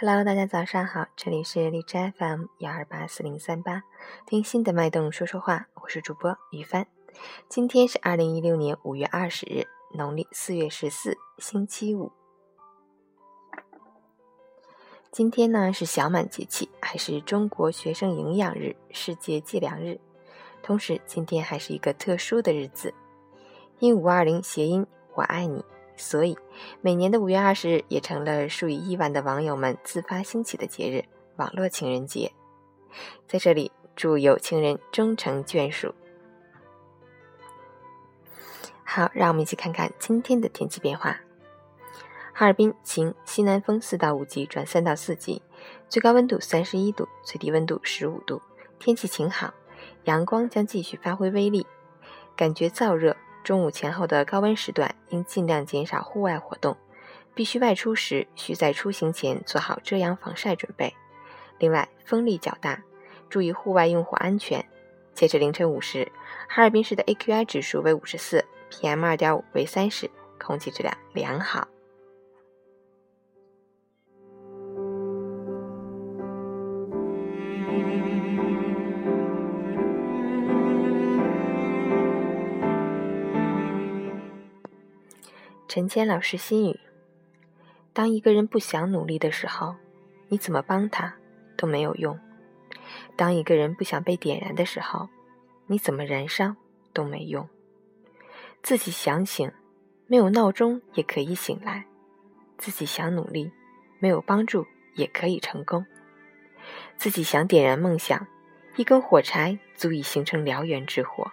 Hello，大家早上好，这里是荔枝 FM 幺二八四零三八，听心的脉动说说话，我是主播于帆。今天是二零一六年五月二十日，农历四月十四，星期五。今天呢是小满节气，还是中国学生营养日、世界计量日，同时今天还是一个特殊的日子，因五二零谐音“我爱你”。所以，每年的五月二十日也成了数以亿万的网友们自发兴起的节日——网络情人节。在这里，祝有情人终成眷属。好，让我们一起看看今天的天气变化。哈尔滨晴，西南风四到五级转三到四级，最高温度三十一度，最低温度十五度，天气晴好，阳光将继续发挥威力，感觉燥热。中午前后的高温时段，应尽量减少户外活动。必须外出时，需在出行前做好遮阳防晒准备。另外，风力较大，注意户外用火安全。截至凌晨五时，哈尔滨市的 AQI 指数为五十四，PM 二点五为三十，空气质量良好。陈谦老师心语：当一个人不想努力的时候，你怎么帮他都没有用；当一个人不想被点燃的时候，你怎么燃烧都没用。自己想醒，没有闹钟也可以醒来；自己想努力，没有帮助也可以成功；自己想点燃梦想，一根火柴足以形成燎原之火。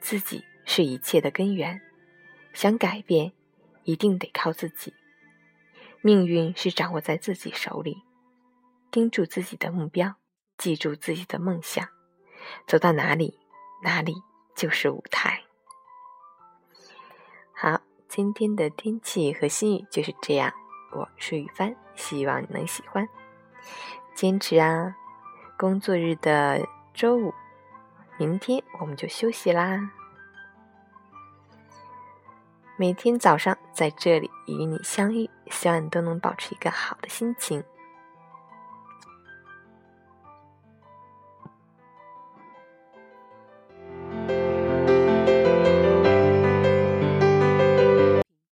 自己是一切的根源。想改变，一定得靠自己。命运是掌握在自己手里。盯住自己的目标，记住自己的梦想，走到哪里，哪里就是舞台。好，今天的天气和心语就是这样。我是雨帆，希望你能喜欢。坚持啊！工作日的周五，明天我们就休息啦。每天早上在这里与你相遇，希望你都能保持一个好的心情。